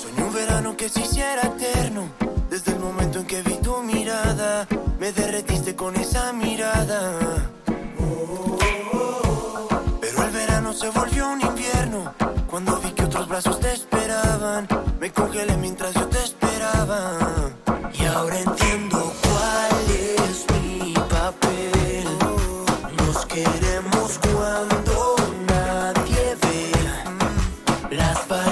Soñé un verano que se hiciera eterno. Desde el momento en que vi tu mirada, me derretiste con esa mirada. Pero el verano se volvió un Last but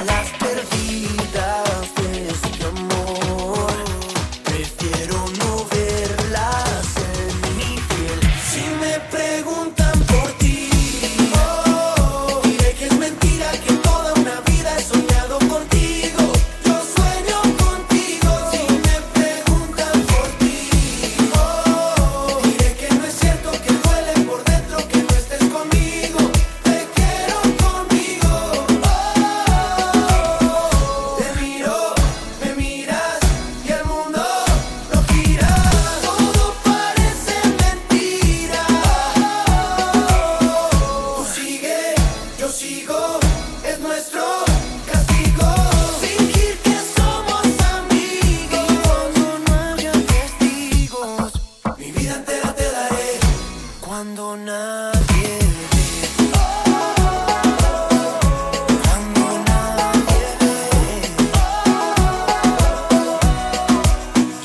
Cuando nadie ve, cuando nadie ve,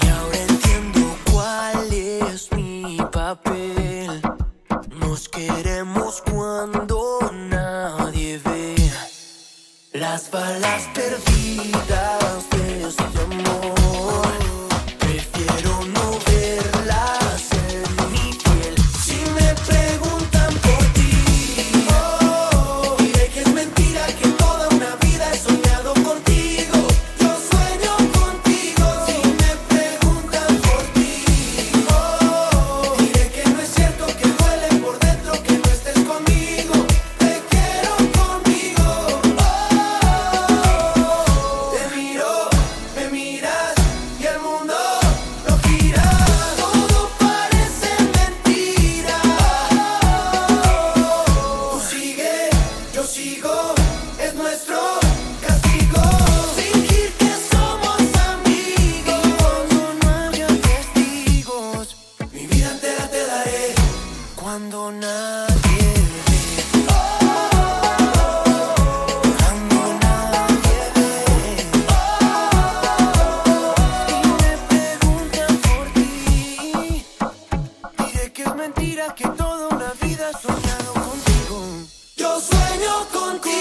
y ahora entiendo cuál es mi papel. Nos queremos cuando nadie ve, las balas perdidas. sueño contigo.